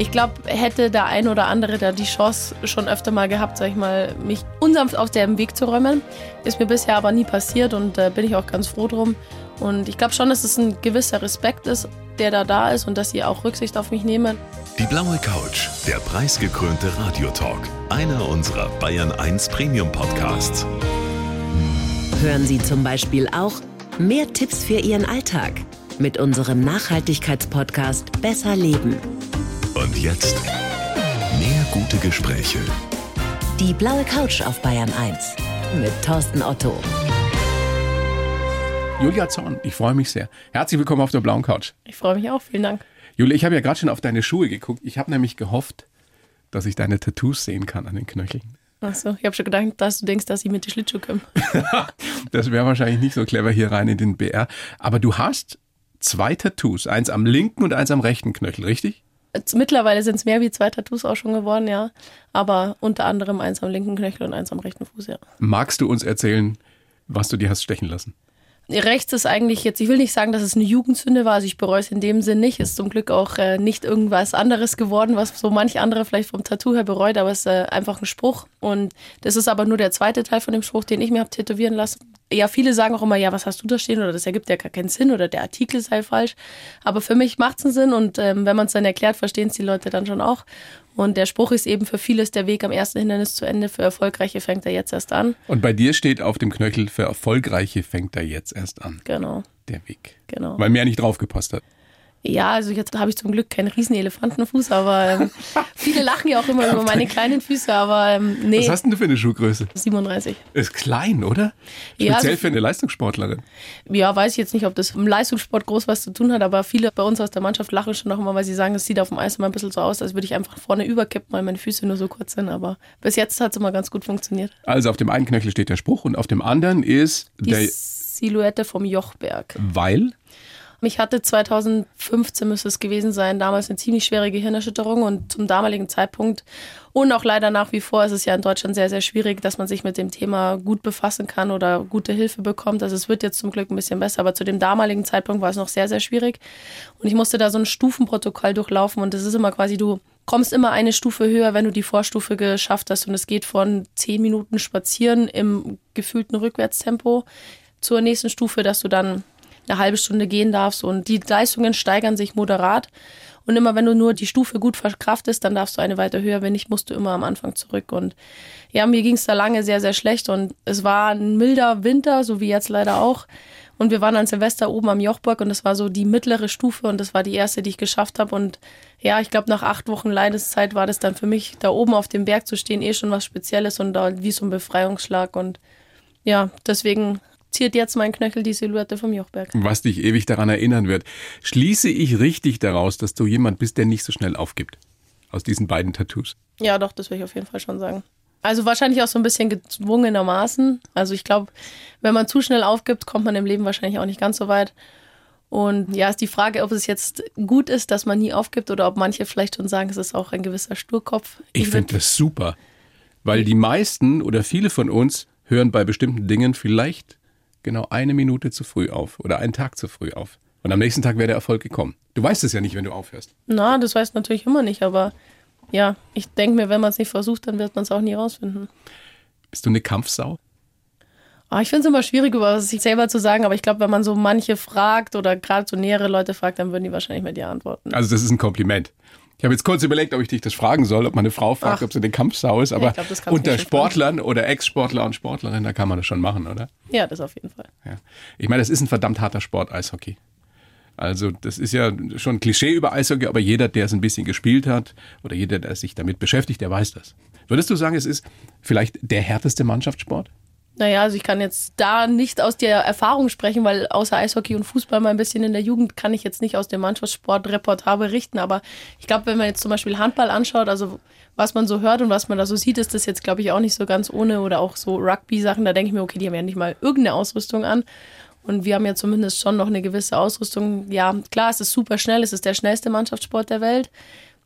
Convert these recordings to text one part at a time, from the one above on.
Ich glaube, hätte der ein oder andere da die Chance schon öfter mal gehabt, sag ich mal, mich unsanft aus dem Weg zu räumen. Ist mir bisher aber nie passiert und äh, bin ich auch ganz froh drum. Und ich glaube schon, dass es ein gewisser Respekt ist, der da da ist und dass sie auch Rücksicht auf mich nehmen. Die blaue Couch, der preisgekrönte Radiotalk. Einer unserer Bayern 1 Premium Podcasts. Hören Sie zum Beispiel auch mehr Tipps für Ihren Alltag mit unserem Nachhaltigkeitspodcast Besser Leben. Und jetzt mehr gute Gespräche. Die blaue Couch auf Bayern 1 mit Thorsten Otto. Julia Zorn, ich freue mich sehr. Herzlich willkommen auf der blauen Couch. Ich freue mich auch, vielen Dank. Julia, ich habe ja gerade schon auf deine Schuhe geguckt. Ich habe nämlich gehofft, dass ich deine Tattoos sehen kann an den Knöcheln. Achso, ich habe schon gedacht, dass du denkst, dass sie mit den Schlittschuh kommen. das wäre wahrscheinlich nicht so clever hier rein in den BR. Aber du hast zwei Tattoos, eins am linken und eins am rechten Knöchel, richtig? Mittlerweile sind es mehr wie zwei Tattoos auch schon geworden, ja. Aber unter anderem eins am linken Knöchel und eins am rechten Fuß, ja. Magst du uns erzählen, was du dir hast stechen lassen? Rechts ist eigentlich jetzt, ich will nicht sagen, dass es eine Jugendsünde war, also ich bereue es in dem Sinn nicht. Ist zum Glück auch äh, nicht irgendwas anderes geworden, was so manch andere vielleicht vom Tattoo her bereut, aber es ist äh, einfach ein Spruch. Und das ist aber nur der zweite Teil von dem Spruch, den ich mir habe tätowieren lassen. Ja, viele sagen auch immer, ja, was hast du da stehen oder das ergibt ja gar keinen Sinn oder der Artikel sei falsch. Aber für mich macht es einen Sinn und ähm, wenn man es dann erklärt, verstehen es die Leute dann schon auch. Und der Spruch ist eben für vieles der Weg am ersten Hindernis zu Ende. Für Erfolgreiche fängt er jetzt erst an. Und bei dir steht auf dem Knöchel, für Erfolgreiche fängt er jetzt erst an. Genau. Der Weg. Genau. Weil mehr nicht draufgepasst hat. Ja, also jetzt habe ich zum Glück keinen riesen Elefantenfuß, aber ähm, viele lachen ja auch immer über meine kleinen Füße, aber ähm, nee. Was hast denn du für eine Schuhgröße? 37. Ist klein, oder? Speziell Ja, also- für eine Leistungssportlerin. Ja, weiß ich jetzt nicht, ob das im Leistungssport groß was zu tun hat, aber viele bei uns aus der Mannschaft lachen schon noch immer, weil sie sagen, es sieht auf dem Eis immer ein bisschen so aus, als würde ich einfach vorne überkippen, weil meine Füße nur so kurz sind. Aber bis jetzt hat es immer ganz gut funktioniert. Also auf dem einen Knöchel steht der Spruch und auf dem anderen ist Die der, Silhouette vom Jochberg. weil Ich hatte 2015 müsste es gewesen sein, damals eine ziemlich schwere Gehirnerschütterung und zum damaligen Zeitpunkt und auch leider nach wie vor ist es ja in Deutschland sehr, sehr schwierig, dass man sich mit dem Thema gut befassen kann oder gute Hilfe bekommt. Also es wird jetzt zum Glück ein bisschen besser, aber zu dem damaligen Zeitpunkt war es noch sehr, sehr schwierig. Und ich musste da so ein Stufenprotokoll durchlaufen und das ist immer quasi, du kommst immer eine Stufe höher, wenn du die Vorstufe geschafft hast und es geht von zehn Minuten spazieren im gefühlten Rückwärtstempo zur nächsten Stufe, dass du dann eine halbe Stunde gehen darfst und die Leistungen steigern sich moderat. Und immer wenn du nur die Stufe gut verkraftest, dann darfst du eine weiter höher. Wenn nicht, musst du immer am Anfang zurück. Und ja, mir ging es da lange sehr, sehr schlecht. Und es war ein milder Winter, so wie jetzt leider auch. Und wir waren an Silvester oben am Jochburg und das war so die mittlere Stufe und das war die erste, die ich geschafft habe. Und ja, ich glaube, nach acht Wochen Leideszeit war das dann für mich, da oben auf dem Berg zu stehen, eh schon was Spezielles und da wie so ein Befreiungsschlag. Und ja, deswegen ziert jetzt mein Knöchel die Silhouette vom Jochberg. was dich ewig daran erinnern wird. Schließe ich richtig daraus, dass du jemand bist, der nicht so schnell aufgibt? Aus diesen beiden Tattoos. Ja, doch, das will ich auf jeden Fall schon sagen. Also wahrscheinlich auch so ein bisschen gezwungenermaßen. Also ich glaube, wenn man zu schnell aufgibt, kommt man im Leben wahrscheinlich auch nicht ganz so weit. Und ja, ist die Frage, ob es jetzt gut ist, dass man nie aufgibt oder ob manche vielleicht schon sagen, es ist auch ein gewisser Sturkopf. Ich würd- finde das super, weil die meisten oder viele von uns hören bei bestimmten Dingen vielleicht genau eine Minute zu früh auf oder einen Tag zu früh auf. Und am nächsten Tag wäre der Erfolg gekommen. Du weißt es ja nicht, wenn du aufhörst. Na, das weiß natürlich immer nicht, aber ja, ich denke mir, wenn man es nicht versucht, dann wird man es auch nie rausfinden. Bist du eine Kampfsau? Ah, ich finde es immer schwierig, über sich selber zu sagen, aber ich glaube, wenn man so manche fragt oder gerade so nähere Leute fragt, dann würden die wahrscheinlich mit dir antworten. Also das ist ein Kompliment. Ich habe jetzt kurz überlegt, ob ich dich das fragen soll, ob meine Frau fragt, Ach. ob sie eine Kampfsau ist, aber ich glaub, unter Sportlern oder Ex-Sportler und Sportlerinnen, da kann man das schon machen, oder? Ja, das auf jeden Fall. Ja. Ich meine, das ist ein verdammt harter Sport, Eishockey. Also das ist ja schon ein Klischee über Eishockey, aber jeder, der es ein bisschen gespielt hat oder jeder, der sich damit beschäftigt, der weiß das. Würdest du sagen, es ist vielleicht der härteste Mannschaftssport? Naja, also ich kann jetzt da nicht aus der Erfahrung sprechen, weil außer Eishockey und Fußball mal ein bisschen in der Jugend kann ich jetzt nicht aus dem Mannschaftssportreport berichten. Aber ich glaube, wenn man jetzt zum Beispiel Handball anschaut, also was man so hört und was man da so sieht, ist das jetzt, glaube ich, auch nicht so ganz ohne oder auch so Rugby-Sachen. Da denke ich mir, okay, die haben ja nicht mal irgendeine Ausrüstung an. Und wir haben ja zumindest schon noch eine gewisse Ausrüstung. Ja, klar, es ist super schnell, es ist der schnellste Mannschaftssport der Welt.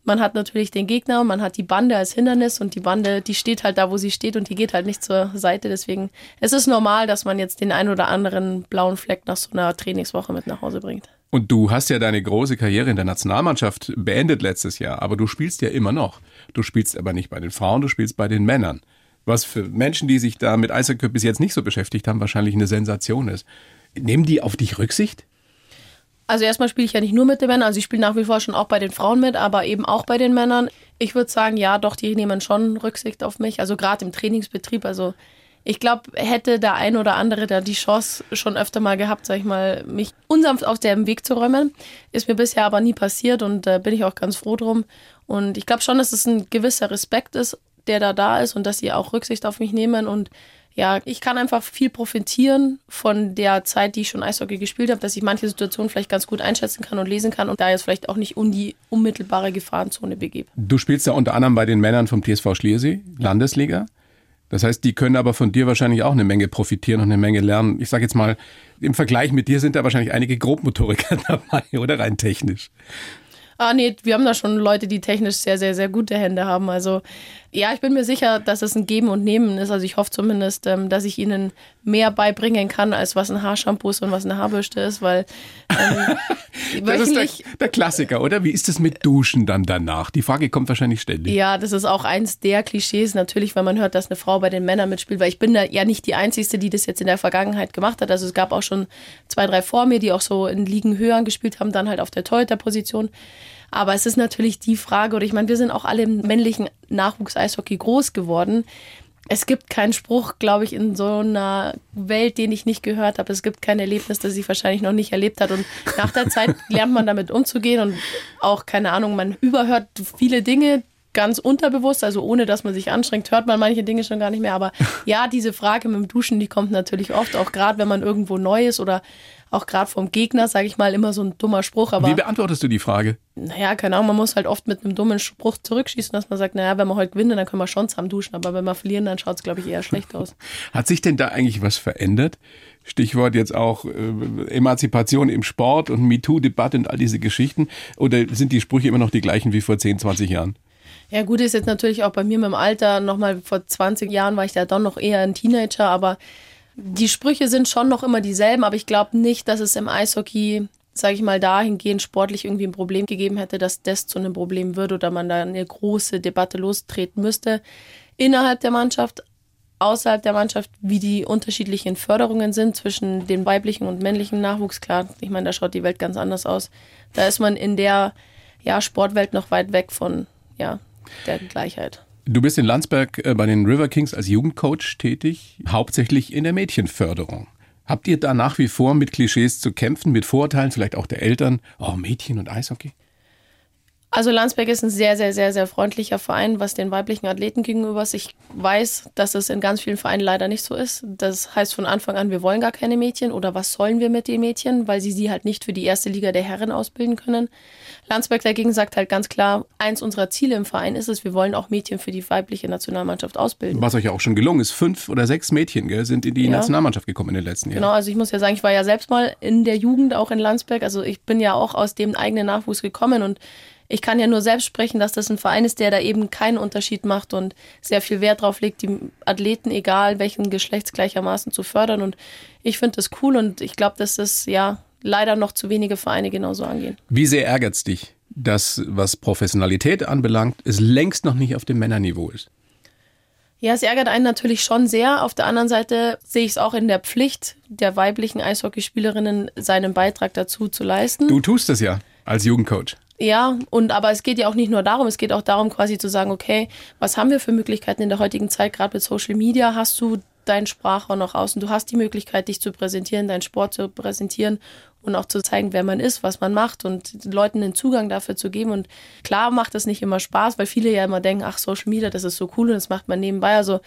Man hat natürlich den Gegner, man hat die Bande als Hindernis und die Bande, die steht halt da, wo sie steht und die geht halt nicht zur Seite. Deswegen es ist normal, dass man jetzt den ein oder anderen blauen Fleck nach so einer Trainingswoche mit nach Hause bringt. Und du hast ja deine große Karriere in der Nationalmannschaft beendet letztes Jahr, aber du spielst ja immer noch. Du spielst aber nicht bei den Frauen, du spielst bei den Männern. Was für Menschen, die sich da mit Eishockey bis jetzt nicht so beschäftigt haben, wahrscheinlich eine Sensation ist. Nehmen die auf dich Rücksicht? Also erstmal spiele ich ja nicht nur mit den Männern, also ich spiele nach wie vor schon auch bei den Frauen mit, aber eben auch bei den Männern. Ich würde sagen, ja, doch, die nehmen schon Rücksicht auf mich, also gerade im Trainingsbetrieb. Also ich glaube, hätte der ein oder andere da die Chance schon öfter mal gehabt, sag ich mal, mich unsanft auf dem Weg zu räumen. Ist mir bisher aber nie passiert und äh, bin ich auch ganz froh drum. Und ich glaube schon, dass es ein gewisser Respekt ist, der da da ist und dass sie auch Rücksicht auf mich nehmen und ja, ich kann einfach viel profitieren von der Zeit, die ich schon Eishockey gespielt habe, dass ich manche Situationen vielleicht ganz gut einschätzen kann und lesen kann und da jetzt vielleicht auch nicht um die unmittelbare Gefahrenzone begebe. Du spielst ja unter anderem bei den Männern vom TSV Schliersee, Landesliga. Das heißt, die können aber von dir wahrscheinlich auch eine Menge profitieren und eine Menge lernen. Ich sage jetzt mal, im Vergleich mit dir sind da wahrscheinlich einige Grobmotoriker dabei, oder rein technisch. Ah, nee, wir haben da schon Leute, die technisch sehr, sehr, sehr gute Hände haben. Also ja, ich bin mir sicher, dass es ein Geben und Nehmen ist. Also ich hoffe zumindest, ähm, dass ich ihnen mehr beibringen kann, als was ein Haarshampoo ist und was eine Haarbürste ist, weil ähm, das ist der, der, Klassiker, oder? Wie ist es mit Duschen dann danach? Die Frage kommt wahrscheinlich ständig. Ja, das ist auch eins der Klischees natürlich, wenn man hört, dass eine Frau bei den Männern mitspielt, weil ich bin da ja nicht die Einzige, die das jetzt in der Vergangenheit gemacht hat. Also es gab auch schon zwei, drei vor mir, die auch so in Ligen höher gespielt haben, dann halt auf der Torhüter-Position. Aber es ist natürlich die Frage, oder ich meine, wir sind auch alle im männlichen Nachwuchs-Eishockey groß geworden. Es gibt keinen Spruch, glaube ich, in so einer Welt, den ich nicht gehört habe. Es gibt kein Erlebnis, das ich wahrscheinlich noch nicht erlebt hat. Und nach der Zeit lernt man damit umzugehen und auch, keine Ahnung, man überhört viele Dinge, ganz unterbewusst, also ohne dass man sich anstrengt, hört man manche Dinge schon gar nicht mehr. Aber ja, diese Frage mit dem Duschen, die kommt natürlich oft, auch gerade wenn man irgendwo neu ist oder auch gerade vom Gegner, sage ich mal, immer so ein dummer Spruch. Aber, Wie beantwortest du die Frage? Naja, keine Ahnung, man muss halt oft mit einem dummen Spruch zurückschießen, dass man sagt, naja, wenn wir heute gewinnen, dann können wir schon zusammen duschen, aber wenn wir verlieren, dann schaut es, glaube ich, eher schlecht aus. Hat sich denn da eigentlich was verändert? Stichwort jetzt auch äh, Emanzipation im Sport und MeToo-Debatte und all diese Geschichten? Oder sind die Sprüche immer noch die gleichen wie vor 10, 20 Jahren? Ja, gut ist jetzt natürlich auch bei mir mit dem Alter, nochmal vor 20 Jahren war ich da doch noch eher ein Teenager, aber die Sprüche sind schon noch immer dieselben, aber ich glaube nicht, dass es im Eishockey, sage ich mal, dahingehend sportlich irgendwie ein Problem gegeben hätte, dass das zu einem Problem wird oder man da eine große Debatte lostreten müsste. Innerhalb der Mannschaft, außerhalb der Mannschaft, wie die unterschiedlichen Förderungen sind zwischen dem weiblichen und männlichen Nachwuchs. Klar, ich meine, da schaut die Welt ganz anders aus. Da ist man in der ja, Sportwelt noch weit weg von ja, der Gleichheit. Du bist in Landsberg äh, bei den River Kings als Jugendcoach tätig, hauptsächlich in der Mädchenförderung. Habt ihr da nach wie vor mit Klischees zu kämpfen, mit Vorurteilen, vielleicht auch der Eltern? Oh, Mädchen und Eishockey? Also Landsberg ist ein sehr, sehr, sehr, sehr freundlicher Verein, was den weiblichen Athleten gegenüber ist. Ich weiß, dass es in ganz vielen Vereinen leider nicht so ist. Das heißt von Anfang an, wir wollen gar keine Mädchen oder was sollen wir mit den Mädchen, weil sie sie halt nicht für die erste Liga der Herren ausbilden können. Landsberg dagegen sagt halt ganz klar, eins unserer Ziele im Verein ist es, wir wollen auch Mädchen für die weibliche Nationalmannschaft ausbilden. Was euch ja auch schon gelungen ist. Fünf oder sechs Mädchen gell, sind in die ja. Nationalmannschaft gekommen in den letzten Jahren. Genau, also ich muss ja sagen, ich war ja selbst mal in der Jugend auch in Landsberg. Also ich bin ja auch aus dem eigenen Nachwuchs gekommen und ich kann ja nur selbst sprechen, dass das ein Verein ist, der da eben keinen Unterschied macht und sehr viel Wert drauf legt, die Athleten, egal welchen Geschlechts gleichermaßen zu fördern. Und ich finde das cool und ich glaube, dass das ja leider noch zu wenige Vereine genauso angehen. Wie sehr ärgert es dich, dass, was Professionalität anbelangt, es längst noch nicht auf dem Männerniveau ist? Ja, es ärgert einen natürlich schon sehr. Auf der anderen Seite sehe ich es auch in der Pflicht der weiblichen Eishockeyspielerinnen, seinen Beitrag dazu zu leisten. Du tust es ja als Jugendcoach. Ja, und aber es geht ja auch nicht nur darum, es geht auch darum, quasi zu sagen, okay, was haben wir für Möglichkeiten in der heutigen Zeit, gerade mit Social Media, hast du deinen Sprachraum nach außen, du hast die Möglichkeit, dich zu präsentieren, deinen Sport zu präsentieren und auch zu zeigen, wer man ist, was man macht und Leuten den Zugang dafür zu geben. Und klar macht das nicht immer Spaß, weil viele ja immer denken, ach, Social Media, das ist so cool und das macht man nebenbei. Also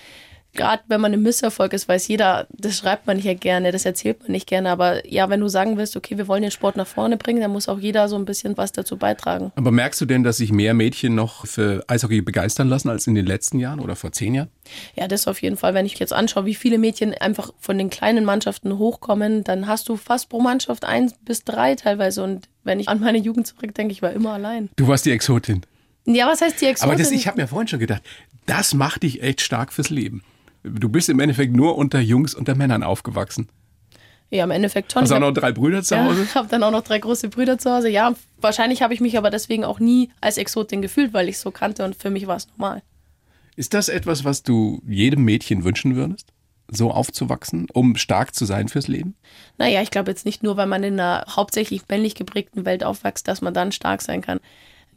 gerade wenn man im Misserfolg ist, weiß jeder, das schreibt man nicht ja gerne, das erzählt man nicht gerne. Aber ja, wenn du sagen willst, okay, wir wollen den Sport nach vorne bringen, dann muss auch jeder so ein bisschen was dazu beitragen. Aber merkst du denn, dass sich mehr Mädchen noch für Eishockey begeistern lassen als in den letzten Jahren oder vor zehn Jahren? Ja, das auf jeden Fall. Wenn ich jetzt anschaue, wie viele Mädchen einfach von den kleinen Mannschaften hochkommen, dann hast du fast pro Mannschaft eins bis drei teilweise. Und wenn ich an meine Jugend zurückdenke, ich war immer allein. Du warst die Exotin. Ja, was heißt die Exotin? Aber das, ich habe mir vorhin schon gedacht, das macht dich echt stark fürs Leben. Du bist im Endeffekt nur unter Jungs, unter Männern aufgewachsen. Ja, im Endeffekt schon. Hast du auch noch drei Brüder zu Hause? Ja, ich habe dann auch noch drei große Brüder zu Hause. Ja, wahrscheinlich habe ich mich aber deswegen auch nie als Exotin gefühlt, weil ich so kannte und für mich war es normal. Ist das etwas, was du jedem Mädchen wünschen würdest? So aufzuwachsen, um stark zu sein fürs Leben? Naja, ich glaube jetzt nicht nur, weil man in einer hauptsächlich männlich geprägten Welt aufwächst, dass man dann stark sein kann.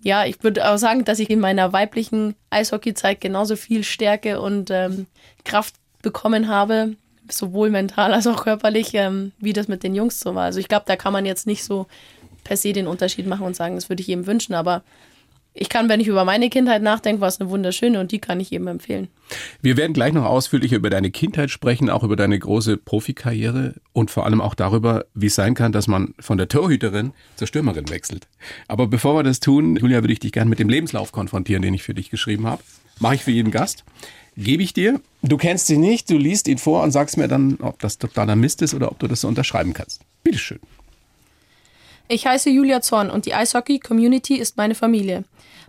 Ja, ich würde auch sagen, dass ich in meiner weiblichen Eishockeyzeit genauso viel Stärke und ähm, Kraft bekommen habe, sowohl mental als auch körperlich, ähm, wie das mit den Jungs so war. Also ich glaube, da kann man jetzt nicht so per se den Unterschied machen und sagen, das würde ich jedem wünschen, aber ich kann, wenn ich über meine Kindheit nachdenke, war es eine wunderschöne und die kann ich jedem empfehlen. Wir werden gleich noch ausführlicher über deine Kindheit sprechen, auch über deine große Profikarriere und vor allem auch darüber, wie es sein kann, dass man von der Torhüterin zur Stürmerin wechselt. Aber bevor wir das tun, Julia, würde ich dich gerne mit dem Lebenslauf konfrontieren, den ich für dich geschrieben habe. Mache ich für jeden Gast gebe ich dir. Du kennst sie nicht, du liest ihn vor und sagst mir dann, ob das totaler Mist ist oder ob du das so unterschreiben kannst. Bitteschön. Ich heiße Julia Zorn und die Eishockey-Community ist meine Familie.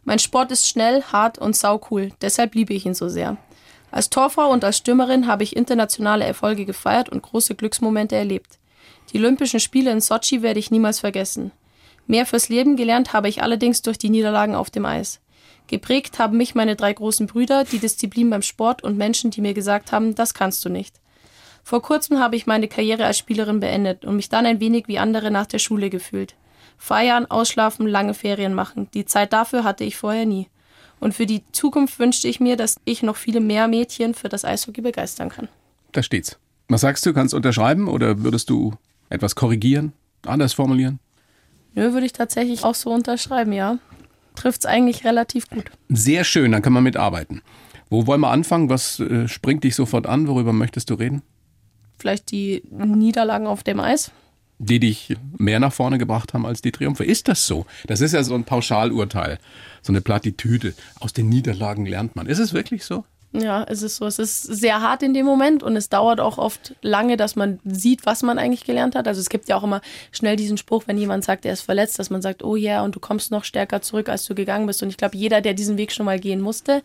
Mein Sport ist schnell, hart und saucool, deshalb liebe ich ihn so sehr. Als Torfrau und als Stürmerin habe ich internationale Erfolge gefeiert und große Glücksmomente erlebt. Die Olympischen Spiele in Sochi werde ich niemals vergessen. Mehr fürs Leben gelernt habe ich allerdings durch die Niederlagen auf dem Eis. Geprägt haben mich meine drei großen Brüder, die Disziplin beim Sport und Menschen, die mir gesagt haben, das kannst du nicht. Vor kurzem habe ich meine Karriere als Spielerin beendet und mich dann ein wenig wie andere nach der Schule gefühlt. Feiern, ausschlafen, lange Ferien machen. Die Zeit dafür hatte ich vorher nie. Und für die Zukunft wünschte ich mir, dass ich noch viele mehr Mädchen für das Eishockey begeistern kann. Da steht's. Was sagst du? Kannst du unterschreiben oder würdest du etwas korrigieren, anders formulieren? Nö, würde ich tatsächlich auch so unterschreiben, ja trifft es eigentlich relativ gut. Sehr schön, dann kann man mitarbeiten. Wo wollen wir anfangen? Was äh, springt dich sofort an? Worüber möchtest du reden? Vielleicht die Niederlagen auf dem Eis. Die dich mehr nach vorne gebracht haben als die Triumphe. Ist das so? Das ist ja so ein Pauschalurteil, so eine Plattitüde. Aus den Niederlagen lernt man. Ist es wirklich so? Ja, es ist so. Es ist sehr hart in dem Moment und es dauert auch oft lange, dass man sieht, was man eigentlich gelernt hat. Also es gibt ja auch immer schnell diesen Spruch, wenn jemand sagt, er ist verletzt, dass man sagt, oh ja, yeah, und du kommst noch stärker zurück, als du gegangen bist. Und ich glaube, jeder, der diesen Weg schon mal gehen musste,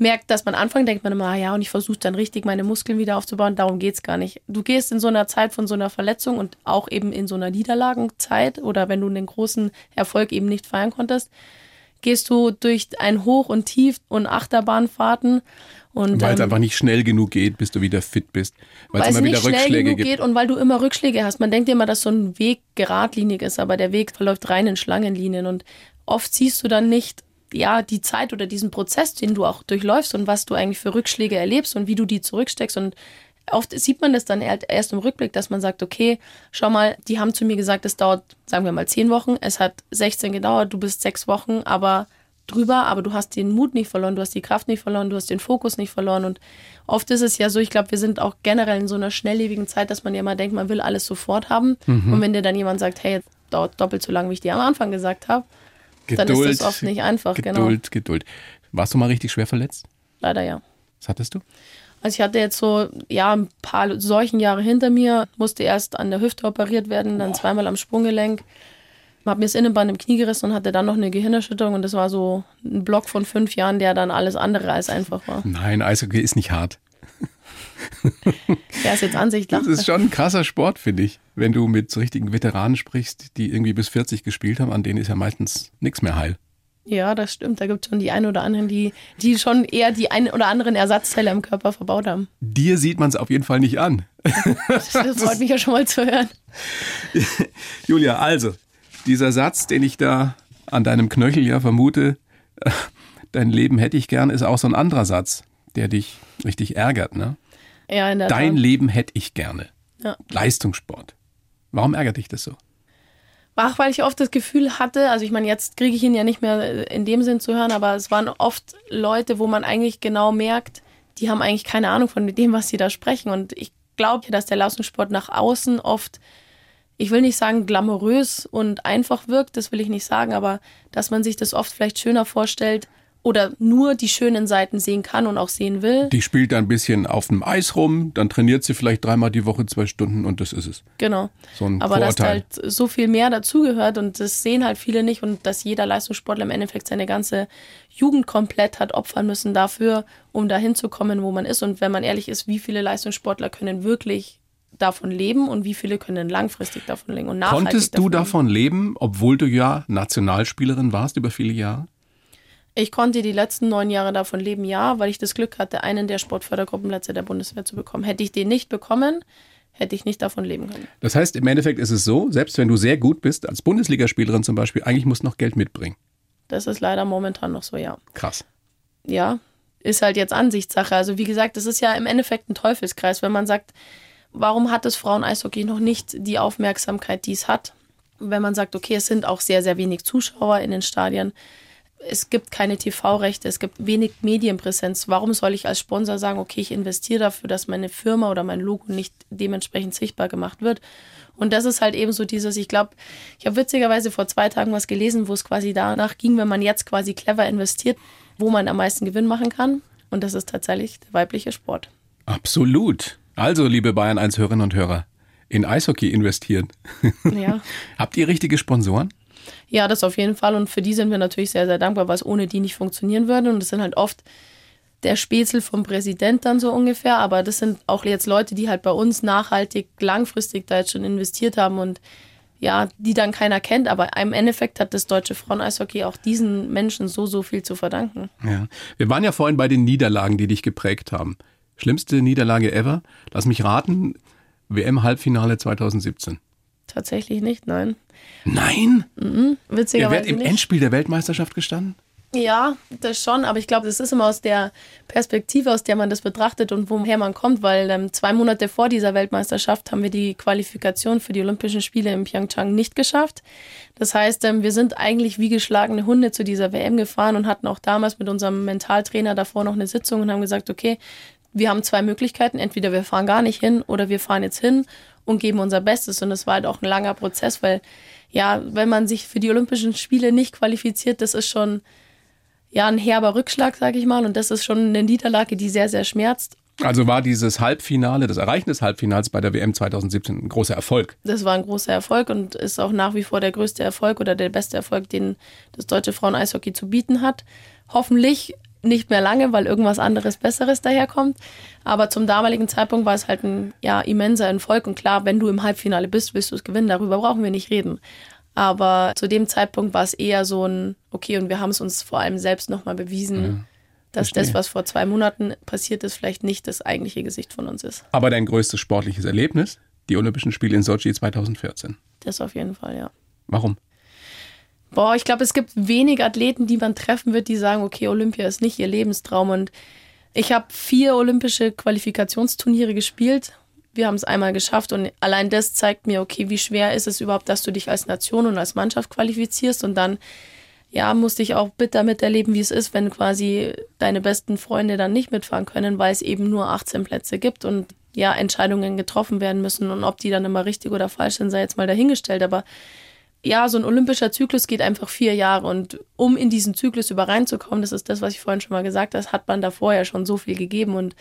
merkt, dass man anfangen, denkt man immer, ah ja, und ich versuche dann richtig meine Muskeln wieder aufzubauen. Darum geht's gar nicht. Du gehst in so einer Zeit von so einer Verletzung und auch eben in so einer Niederlagenzeit oder wenn du einen großen Erfolg eben nicht feiern konntest, gehst du durch ein Hoch und Tief und Achterbahnfahrten und, weil es ähm, einfach nicht schnell genug geht, bis du wieder fit bist. Weil es immer wieder Rückschläge gibt. Geht und weil du immer Rückschläge hast. Man denkt immer, dass so ein Weg geradlinig ist, aber der Weg verläuft rein in Schlangenlinien. Und oft siehst du dann nicht, ja, die Zeit oder diesen Prozess, den du auch durchläufst und was du eigentlich für Rückschläge erlebst und wie du die zurücksteckst. Und oft sieht man das dann erst im Rückblick, dass man sagt, okay, schau mal, die haben zu mir gesagt, es dauert, sagen wir mal, zehn Wochen, es hat 16 gedauert, du bist sechs Wochen, aber drüber, aber du hast den Mut nicht verloren, du hast die Kraft nicht verloren, du hast den Fokus nicht verloren. Und oft ist es ja so, ich glaube, wir sind auch generell in so einer schnelllebigen Zeit, dass man ja mal denkt, man will alles sofort haben. Mhm. Und wenn dir dann jemand sagt, hey, dauert doppelt so lange, wie ich dir am Anfang gesagt habe, dann ist das oft nicht einfach. Geduld, genau. Geduld. Warst du mal richtig schwer verletzt? Leider ja. Was hattest du? Also ich hatte jetzt so, ja, ein paar solchen Jahre hinter mir, musste erst an der Hüfte operiert werden, dann Boah. zweimal am Sprunggelenk habe mir das Innenband im Knie gerissen und hatte dann noch eine Gehirnerschütterung und das war so ein Block von fünf Jahren, der dann alles andere als einfach war. Nein, Eishockey ist nicht hart. Ja, ist jetzt Ansicht. Das ist schon ein krasser Sport, finde ich. Wenn du mit so richtigen Veteranen sprichst, die irgendwie bis 40 gespielt haben, an denen ist ja meistens nichts mehr heil. Ja, das stimmt. Da gibt es schon die einen oder anderen, die, die schon eher die ein oder anderen Ersatzteile im Körper verbaut haben. Dir sieht man es auf jeden Fall nicht an. Das, das freut mich ja schon mal zu hören. Julia, also, dieser Satz, den ich da an deinem Knöchel ja vermute, äh, dein Leben hätte ich gern, ist auch so ein anderer Satz, der dich richtig ärgert, ne? Ja, in der Dein Tat. Leben hätte ich gerne. Ja. Leistungssport. Warum ärgert dich das so? Ach, weil ich oft das Gefühl hatte, also ich meine, jetzt kriege ich ihn ja nicht mehr in dem Sinn zu hören, aber es waren oft Leute, wo man eigentlich genau merkt, die haben eigentlich keine Ahnung von dem, was sie da sprechen. Und ich glaube, dass der Leistungssport nach außen oft ich will nicht sagen glamourös und einfach wirkt, das will ich nicht sagen, aber dass man sich das oft vielleicht schöner vorstellt, oder nur die schönen Seiten sehen kann und auch sehen will. Die spielt ein bisschen auf dem Eis rum, dann trainiert sie vielleicht dreimal die Woche zwei Stunden und das ist es. Genau. So ein Aber dass Vorurteil. halt so viel mehr dazugehört und das sehen halt viele nicht und dass jeder Leistungssportler im Endeffekt seine ganze Jugend komplett hat opfern müssen dafür, um dahin zu kommen, wo man ist. Und wenn man ehrlich ist, wie viele Leistungssportler können wirklich davon leben und wie viele können langfristig davon leben und nachhaltig Konntest du davon leben. davon leben, obwohl du ja Nationalspielerin warst über viele Jahre? Ich konnte die letzten neun Jahre davon leben, ja, weil ich das Glück hatte, einen der Sportfördergruppenplätze der Bundeswehr zu bekommen. Hätte ich den nicht bekommen, hätte ich nicht davon leben können. Das heißt, im Endeffekt ist es so, selbst wenn du sehr gut bist, als Bundesligaspielerin zum Beispiel, eigentlich musst du noch Geld mitbringen. Das ist leider momentan noch so, ja. Krass. Ja, ist halt jetzt Ansichtssache. Also wie gesagt, das ist ja im Endeffekt ein Teufelskreis, wenn man sagt, warum hat das Frauen-Eishockey noch nicht die Aufmerksamkeit, die es hat? Wenn man sagt, okay, es sind auch sehr, sehr wenig Zuschauer in den Stadien, es gibt keine TV-Rechte, es gibt wenig Medienpräsenz. Warum soll ich als Sponsor sagen, okay, ich investiere dafür, dass meine Firma oder mein Logo nicht dementsprechend sichtbar gemacht wird? Und das ist halt eben so dieses, ich glaube, ich habe witzigerweise vor zwei Tagen was gelesen, wo es quasi danach ging, wenn man jetzt quasi clever investiert, wo man am meisten Gewinn machen kann. Und das ist tatsächlich der weibliche Sport. Absolut. Also, liebe Bayern 1 Hörerinnen und Hörer, in Eishockey investieren. Ja. Habt ihr richtige Sponsoren? Ja, das auf jeden Fall. Und für die sind wir natürlich sehr, sehr dankbar, weil es ohne die nicht funktionieren würde. Und das sind halt oft der Spätzle vom Präsident dann so ungefähr. Aber das sind auch jetzt Leute, die halt bei uns nachhaltig, langfristig da jetzt schon investiert haben und ja, die dann keiner kennt. Aber im Endeffekt hat das deutsche Frauen-Eishockey auch diesen Menschen so, so viel zu verdanken. Ja. Wir waren ja vorhin bei den Niederlagen, die dich geprägt haben. Schlimmste Niederlage ever? Lass mich raten, WM-Halbfinale 2017. Tatsächlich nicht, nein. Nein? Ihr Witzigerweise werdet im nicht. Endspiel der Weltmeisterschaft gestanden? Ja, das schon, aber ich glaube, das ist immer aus der Perspektive, aus der man das betrachtet und woher man kommt, weil ähm, zwei Monate vor dieser Weltmeisterschaft haben wir die Qualifikation für die Olympischen Spiele in Pyeongchang nicht geschafft. Das heißt, ähm, wir sind eigentlich wie geschlagene Hunde zu dieser WM gefahren und hatten auch damals mit unserem Mentaltrainer davor noch eine Sitzung und haben gesagt, okay, wir haben zwei Möglichkeiten, entweder wir fahren gar nicht hin oder wir fahren jetzt hin und geben unser Bestes. Und das war halt auch ein langer Prozess, weil ja, wenn man sich für die Olympischen Spiele nicht qualifiziert, das ist schon ja, ein herber Rückschlag, sage ich mal. Und das ist schon eine Niederlage, die sehr, sehr schmerzt. Also war dieses Halbfinale, das Erreichen des Halbfinals bei der WM 2017 ein großer Erfolg. Das war ein großer Erfolg und ist auch nach wie vor der größte Erfolg oder der beste Erfolg, den das deutsche Frauen-Eishockey zu bieten hat. Hoffentlich nicht mehr lange, weil irgendwas anderes Besseres daherkommt. Aber zum damaligen Zeitpunkt war es halt ein ja, immenser Erfolg. Und klar, wenn du im Halbfinale bist, willst du es gewinnen. Darüber brauchen wir nicht reden. Aber zu dem Zeitpunkt war es eher so ein, okay, und wir haben es uns vor allem selbst nochmal bewiesen, dass verstehe. das, was vor zwei Monaten passiert ist, vielleicht nicht das eigentliche Gesicht von uns ist. Aber dein größtes sportliches Erlebnis? Die Olympischen Spiele in Sochi 2014. Das auf jeden Fall, ja. Warum? Boah, ich glaube, es gibt wenig Athleten, die man treffen wird, die sagen, okay, Olympia ist nicht ihr Lebenstraum. Und ich habe vier olympische Qualifikationsturniere gespielt. Wir haben es einmal geschafft und allein das zeigt mir, okay, wie schwer ist es überhaupt, dass du dich als Nation und als Mannschaft qualifizierst und dann ja, musste ich auch bitter miterleben, wie es ist, wenn quasi deine besten Freunde dann nicht mitfahren können, weil es eben nur 18 Plätze gibt und ja, Entscheidungen getroffen werden müssen und ob die dann immer richtig oder falsch sind, sei jetzt mal dahingestellt, aber ja, so ein olympischer Zyklus geht einfach vier Jahre und um in diesen Zyklus über reinzukommen, das ist das, was ich vorhin schon mal gesagt habe, hat man da vorher schon so viel gegeben und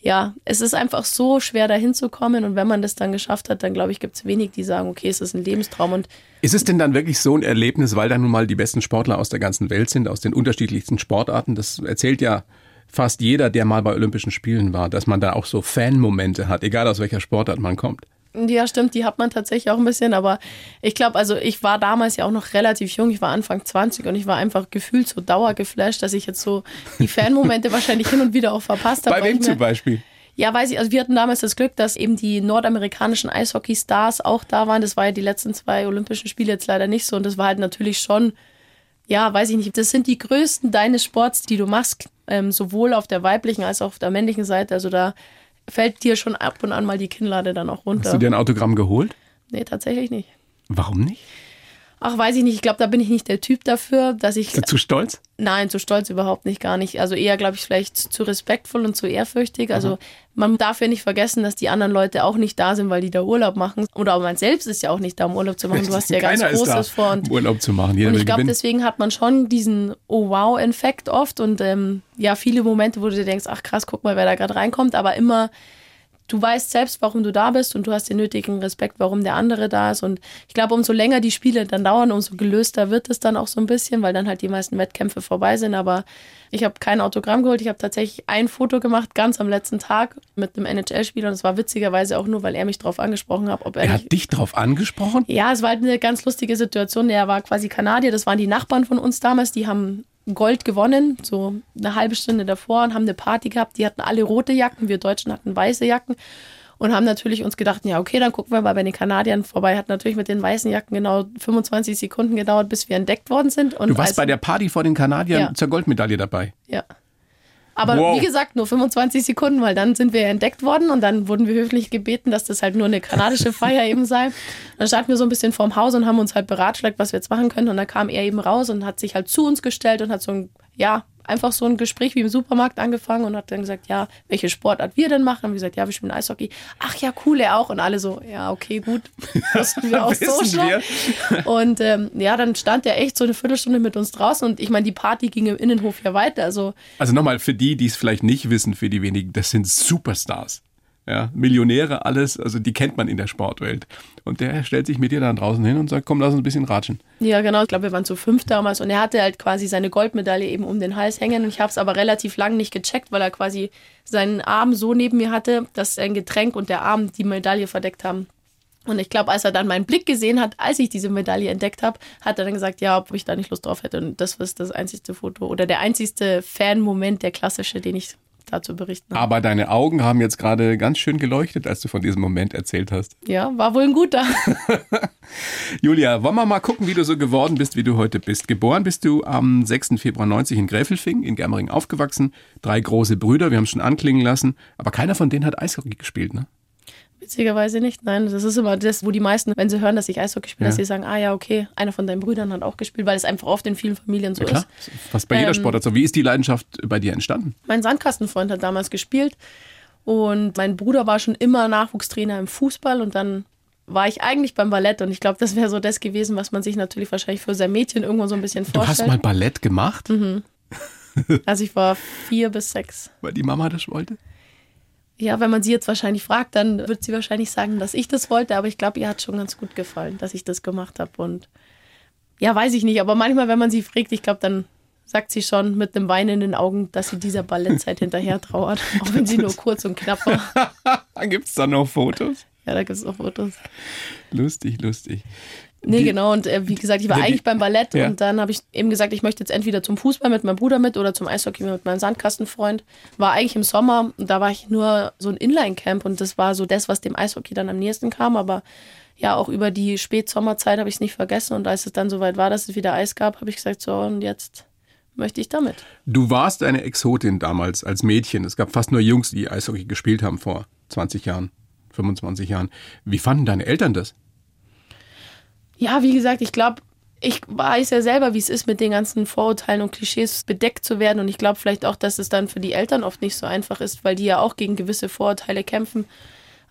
ja, es ist einfach so schwer dahin zu kommen und wenn man das dann geschafft hat, dann glaube ich, gibt es wenig, die sagen, okay, es ist ein Lebenstraum und Ist es denn dann wirklich so ein Erlebnis, weil da nun mal die besten Sportler aus der ganzen Welt sind, aus den unterschiedlichsten Sportarten? Das erzählt ja fast jeder, der mal bei Olympischen Spielen war, dass man da auch so Fan-Momente hat, egal aus welcher Sportart man kommt. Ja, stimmt, die hat man tatsächlich auch ein bisschen, aber ich glaube, also ich war damals ja auch noch relativ jung, ich war Anfang 20 und ich war einfach gefühlt so dauergeflasht, dass ich jetzt so die Fanmomente wahrscheinlich hin und wieder auch verpasst habe. Bei wem zum Beispiel? Ja, weiß ich, also wir hatten damals das Glück, dass eben die nordamerikanischen Eishockey-Stars auch da waren. Das war ja die letzten zwei Olympischen Spiele jetzt leider nicht so und das war halt natürlich schon, ja, weiß ich nicht, das sind die größten deines Sports, die du machst, ähm, sowohl auf der weiblichen als auch auf der männlichen Seite. Also da fällt dir schon ab und an mal die Kinnlade dann auch runter. Hast du dir ein Autogramm geholt? Nee, tatsächlich nicht. Warum nicht? Ach, weiß ich nicht. Ich glaube, da bin ich nicht der Typ dafür, dass ich. Zu stolz? Nein, zu stolz überhaupt nicht, gar nicht. Also eher, glaube ich, vielleicht zu respektvoll und zu ehrfürchtig. Also man darf ja nicht vergessen, dass die anderen Leute auch nicht da sind, weil die da Urlaub machen. Oder auch man selbst ist ja auch nicht da, um Urlaub zu machen. Du hast ja ganz Keiner ist Großes da, vor. Und um Urlaub zu machen. Jeder und ich glaube, deswegen hat man schon diesen Oh wow-Effekt oft und ähm, ja, viele Momente, wo du dir denkst, ach krass, guck mal, wer da gerade reinkommt, aber immer, du weißt selbst, warum du da bist und du hast den nötigen Respekt, warum der andere da ist. Und ich glaube, umso länger die Spiele dann dauern, umso gelöster wird es dann auch so ein bisschen, weil dann halt die meisten Wettkämpfe vorbei sind. Aber ich habe kein Autogramm geholt. Ich habe tatsächlich ein Foto gemacht, ganz am letzten Tag mit einem NHL-Spieler. Und es war witzigerweise auch nur, weil er mich darauf angesprochen hat, ob er Er hat dich drauf angesprochen? ja, es war halt eine ganz lustige Situation. Der war quasi Kanadier, das waren die Nachbarn von uns damals, die haben Gold gewonnen, so eine halbe Stunde davor und haben eine Party gehabt. Die hatten alle rote Jacken, wir Deutschen hatten weiße Jacken und haben natürlich uns gedacht, ja, okay, dann gucken wir mal bei den Kanadiern vorbei. Hat natürlich mit den weißen Jacken genau 25 Sekunden gedauert, bis wir entdeckt worden sind. Und Du warst als- bei der Party vor den Kanadiern Ja. zur Goldmedaille dabei. ja. Aber Wow. wie gesagt, nur 25 Sekunden, weil dann sind wir entdeckt worden und dann wurden wir höflich gebeten, dass das halt nur eine kanadische Feier eben sei. Dann standen wir so ein bisschen vorm Haus und haben uns halt beratschlagt, was wir jetzt machen können. Und dann kam er eben raus und hat sich halt zu uns gestellt und hat so ein, ja, einfach so ein Gespräch wie im Supermarkt angefangen und hat dann gesagt, ja, welche Sportart wir denn machen. Haben wir gesagt, ja, wir spielen Eishockey. Ach ja, cool, er auch. Und alle so, ja, okay, gut. Wussten wir auch so schon. Und ähm, ja, dann stand er echt so eine Viertelstunde mit uns draußen und ich meine, die Party ging im Innenhof ja weiter. Also Also nochmal, für die, die es vielleicht nicht wissen, für die wenigen, das sind Superstars. Ja, Millionäre, alles, also die kennt man in der Sportwelt. Und der stellt sich mit dir dann draußen hin und sagt, komm, lass uns ein bisschen ratschen. Ja, genau. Ich glaube, wir waren zu fünf damals und er hatte halt quasi seine Goldmedaille eben um den Hals hängen. Und ich habe es aber relativ lang nicht gecheckt, weil er quasi seinen Arm so neben mir hatte, dass ein Getränk und der Arm die Medaille verdeckt haben. Und ich glaube, als er dann meinen Blick gesehen hat, als ich diese Medaille entdeckt habe, hat er dann gesagt, ja, ob ich da nicht Lust drauf hätte. Und das ist das einzigste Foto oder der einzigste Fan-Moment, der klassische, den ich dazu berichten habe. Aber deine Augen haben jetzt gerade ganz schön geleuchtet, als du von diesem Moment erzählt hast. Ja, war wohl ein guter. Julia, wollen wir mal gucken, wie du so geworden bist, wie du heute bist. Geboren bist du am 6. Februar 90 in Gräfelfing, in Germering aufgewachsen. Drei große Brüder, wir haben es schon anklingen lassen. Aber keiner von denen hat Eishockey gespielt, ne? Witzigerweise nicht. Nein, das ist immer das, wo die meisten, wenn sie hören, dass ich Eishockey spiele, Ja. dass sie sagen, ah ja, okay, einer von deinen Brüdern hat auch gespielt, weil es einfach oft in vielen Familien so Ja, klar. ist. Fast bei jeder Ähm, Sportart so. Wie ist die Leidenschaft bei dir entstanden? Mein Sandkastenfreund hat damals gespielt und mein Bruder war schon immer Nachwuchstrainer im Fußball und dann war ich eigentlich beim Ballett und ich glaube, das wäre so das gewesen, was man sich natürlich wahrscheinlich für sein Mädchen irgendwo so ein bisschen Du hast vorstellt. mal Ballett gemacht, also ich war vier bis sechs. weil die Mama das wollte? Ja, wenn man sie jetzt wahrscheinlich fragt, dann wird sie wahrscheinlich sagen, dass ich das wollte, aber ich glaube, ihr hat schon ganz gut gefallen, dass ich das gemacht habe und ja, weiß ich nicht, aber manchmal, wenn man sie fragt, ich glaube, dann sagt sie schon mit einem Wein in den Augen, dass sie dieser Ballettzeit hinterher trauert, auch wenn sie nur kurz und knapp war. Gibt es da noch Fotos. Ja, da gibt es auch Fotos. Lustig, lustig. Nee, Die- genau. Und äh, wie gesagt, ich war Die- eigentlich beim Ballett Ja. und dann habe ich eben gesagt, ich möchte jetzt entweder zum Fußball mit meinem Bruder mit oder zum Eishockey mit meinem Sandkastenfreund. War eigentlich im Sommer und da war ich nur so ein Inline-Camp und das war so das, was dem Eishockey dann am nächsten kam. Aber ja, auch über die Spätsommerzeit habe ich es nicht vergessen und als es dann soweit war, dass es wieder Eis gab, habe ich gesagt, so und jetzt möchte ich damit. Du warst eine Exotin damals als Mädchen. Es gab fast nur Jungs, die Eishockey gespielt haben vor 20 Jahren, 25 Jahren. Wie fanden deine Eltern das? Ja, wie gesagt, ich glaube, ich weiß ja selber, wie es ist, mit den ganzen Vorurteilen und Klischees bedeckt zu werden. Und ich glaube vielleicht auch, dass es dann für die Eltern oft nicht so einfach ist, weil die ja auch gegen gewisse Vorurteile kämpfen.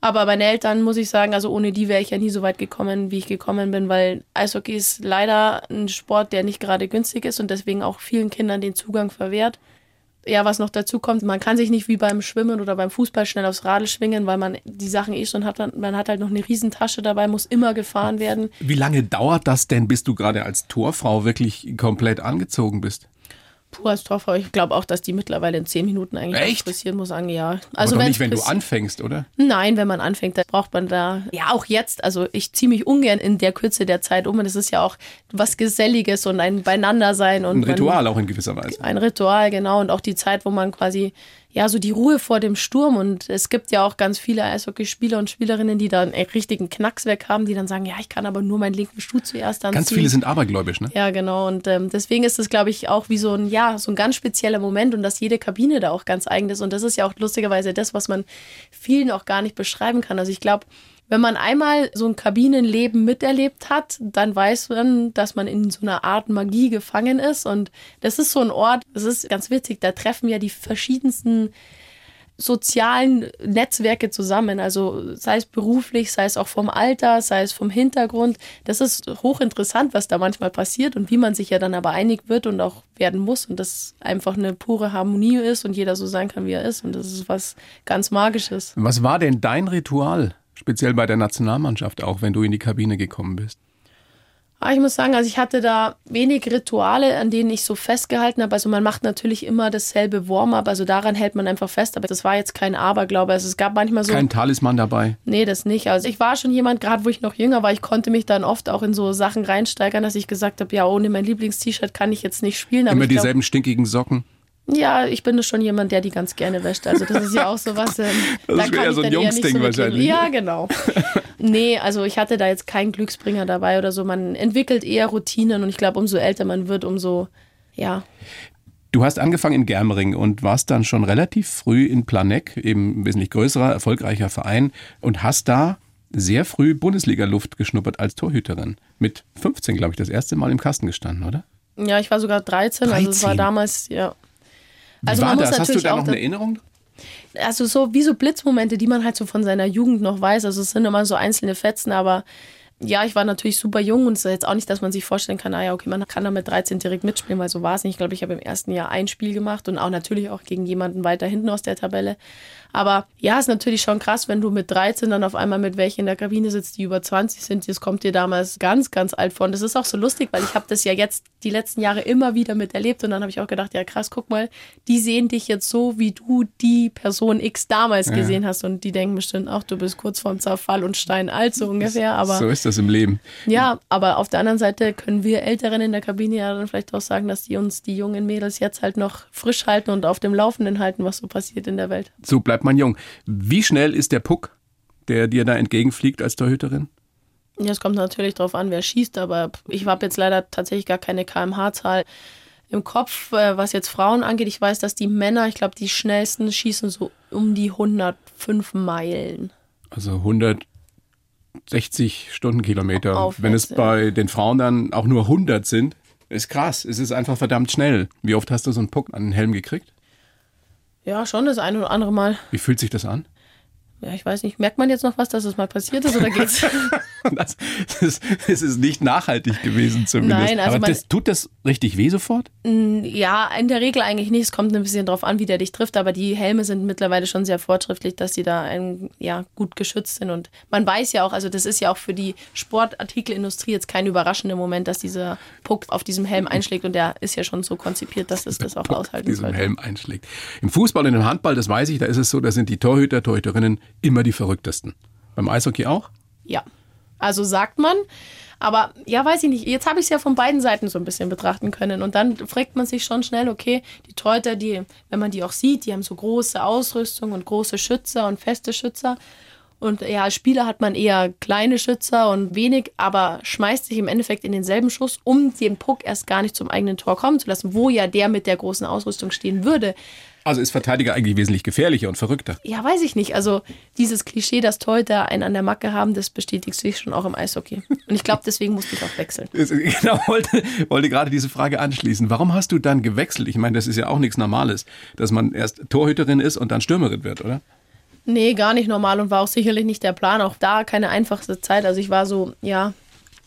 Aber meine Eltern, muss ich sagen, also ohne die wäre ich ja nie so weit gekommen, wie ich gekommen bin, weil Eishockey ist leider ein Sport, der nicht gerade günstig ist und deswegen auch vielen Kindern den Zugang verwehrt. Ja, was noch dazu kommt, man kann sich nicht wie beim Schwimmen oder beim Fußball schnell aufs Radl schwingen, weil man die Sachen eh schon hat. Man hat halt noch eine Riesentasche dabei, muss immer gefahren werden. Wie lange dauert das denn, bis du gerade als Torfrau wirklich komplett angezogen bist? Torfrau, ich glaube auch, dass die mittlerweile in zehn Minuten eigentlich Echt? frisieren muss, ja. Also Aber nicht, wenn du anfängst, oder? Nein, wenn man anfängt, dann braucht man da, ja auch jetzt, also ich ziehe mich ungern in der Kürze der Zeit um und es ist ja auch was Geselliges und ein Beieinandersein und Ein man- Ritual auch in gewisser Weise. ein Ritual, genau. Und auch die Zeit, wo man quasi, ja, so die Ruhe vor dem Sturm. Und es gibt ja auch ganz viele Eishockeyspieler und Spielerinnen, die dann einen richtigen Knacks weg haben, die dann sagen, ja, ich kann aber nur meinen linken Schuh zuerst anziehen. Ganz viele sind abergläubisch, ne? Ja, genau. Und ähm, deswegen ist es, glaube ich, auch wie so ein, ja, so ein ganz spezieller Moment und dass jede Kabine da auch ganz eigen ist. Und das ist ja auch lustigerweise das, was man vielen auch gar nicht beschreiben kann. Also ich glaube, wenn man einmal so ein Kabinenleben miterlebt hat, dann weiß man, dass man in so einer Art Magie gefangen ist. Und das ist so ein Ort, das ist ganz witzig, da treffen ja die verschiedensten sozialen Netzwerke zusammen. Also sei es beruflich, sei es auch vom Alter, sei es vom Hintergrund. Das ist hochinteressant, was da manchmal passiert und wie man sich ja dann aber einig wird und auch werden muss und das einfach eine pure Harmonie ist und jeder so sein kann, wie er ist. Und das ist was ganz Magisches. Was war denn dein Ritual, speziell bei der Nationalmannschaft auch, wenn du in die Kabine gekommen bist? Ah, ich muss sagen, also ich hatte da wenig Rituale, an denen ich so festgehalten habe. Also man macht natürlich immer dasselbe Warm-up, also daran hält man einfach fest. Aber das war jetzt kein Aberglaube. Also es gab manchmal so. Kein Talisman dabei. Nee, das nicht. Also ich war schon jemand, gerade wo ich noch jünger war, ich konnte mich dann oft auch in so Sachen reinsteigern, dass ich gesagt habe, ja, ohne mein Lieblingst-T-Shirt kann ich jetzt nicht spielen. Aber immer dieselben glaub, stinkigen Socken. Ja, ich bin schon jemand, der die ganz gerne wäscht. Also das ist ja auch so was. Ähm, das da ist eher so ein Jungsding so wahrscheinlich. Ja, genau. nee, also ich hatte da jetzt keinen Glücksbringer dabei oder so. Man entwickelt eher Routinen und ich glaube, umso älter man wird, umso, ja. Du hast angefangen in Germering und warst dann schon relativ früh in Planegg, eben ein wesentlich größerer, erfolgreicher Verein und hast da sehr früh Bundesliga-Luft geschnuppert als Torhüterin. Mit 15, glaube ich, das erste Mal im Kasten gestanden, oder? Ja, ich war sogar 13, 13. also es war damals, ja. Also war das? Hast du da noch eine Erinnerung? Also so wie so Blitzmomente, die man halt so von seiner Jugend noch weiß. Also es sind immer so einzelne Fetzen, aber ja, ich war natürlich super jung und es ist jetzt auch nicht, dass man sich vorstellen kann, ah ja, okay, man kann da mit 13 direkt mitspielen, weil so war es nicht. Ich glaube, ich habe im ersten Jahr ein Spiel gemacht und auch natürlich auch gegen jemanden weiter hinten aus der Tabelle. Aber ja, ist natürlich schon krass, wenn du mit 13 dann auf einmal mit welchen in der Kabine sitzt, die über 20 sind. Das kommt dir damals ganz, ganz alt vor. Und das ist auch so lustig, weil ich habe das ja jetzt die letzten Jahre immer wieder miterlebt. Und dann habe ich auch gedacht, ja krass, guck mal, die sehen dich jetzt so, wie du die Person X damals ja. gesehen hast. Und die denken bestimmt auch, du bist kurz vorm Zerfall und steinalt, so ungefähr. Aber so ist das im Leben. Ja, aber auf der anderen Seite können wir Älteren in der Kabine ja dann vielleicht auch sagen, dass die uns, die jungen Mädels, jetzt halt noch frisch halten und auf dem Laufenden halten, was so passiert in der Welt. So bleibt man jung. Wie schnell ist der Puck, der dir da entgegenfliegt als Torhüterin? Ja, es kommt natürlich darauf an, wer schießt, aber ich habe jetzt leider tatsächlich gar keine kmh-Zahl im Kopf, äh, was jetzt Frauen angeht. Ich weiß, dass die Männer, ich glaube, die schnellsten schießen so um die 105 Meilen. Also 160 Stundenkilometer. Aufwärts, Wenn es bei den Frauen dann auch nur 100 sind, ist krass. Es ist einfach verdammt schnell. Wie oft hast du so einen Puck an den Helm gekriegt? Ja, schon das eine oder andere Mal. Wie fühlt sich das an? Ja, ich weiß nicht. Merkt man jetzt noch was, dass es mal passiert ist oder geht's? das, das, das ist nicht nachhaltig gewesen zumindest. Nein, also Aber das, tut das richtig weh sofort? Ja, in der Regel eigentlich nicht. Es kommt ein bisschen drauf an, wie der dich trifft. Aber die Helme sind mittlerweile schon sehr fortschrittlich, dass sie da ein, ja, gut geschützt sind. Und man weiß ja auch, also das ist ja auch für die Sportartikelindustrie jetzt kein überraschender Moment, dass dieser Puck auf diesem Helm einschlägt. Und der ist ja schon so konzipiert, dass es das auch Puck aushalten diesem sollte. Helm einschlägt. Im Fußball und im Handball, das weiß ich, da ist es so, da sind die Torhüter, Torhüterinnen immer die verrücktesten. Beim Eishockey auch? Ja. Also sagt man. Aber ja, weiß ich nicht. Jetzt habe ich es ja von beiden Seiten so ein bisschen betrachten können. Und dann fragt man sich schon schnell, okay, die Torhüter, die, wenn man die auch sieht, die haben so große Ausrüstung und große Schützer und feste Schützer. Und ja, als Spieler hat man eher kleine Schützer und wenig, aber schmeißt sich im Endeffekt in denselben Schuss, um den Puck erst gar nicht zum eigenen Tor kommen zu lassen, wo ja der mit der großen Ausrüstung stehen würde. Also ist Verteidiger eigentlich wesentlich gefährlicher und verrückter? Ja, weiß ich nicht. Also dieses Klischee, dass Torhüter einen an der Macke haben, das bestätigt sich schon auch im Eishockey. Und ich glaube, deswegen musste ich auch wechseln. genau, wollte, wollte gerade diese Frage anschließen. Warum hast du dann gewechselt? Ich meine, das ist ja auch nichts Normales, dass man erst Torhüterin ist und dann Stürmerin wird, oder? Nee, gar nicht normal und war auch sicherlich nicht der Plan. Auch da keine einfachste Zeit. Also ich war so, ja,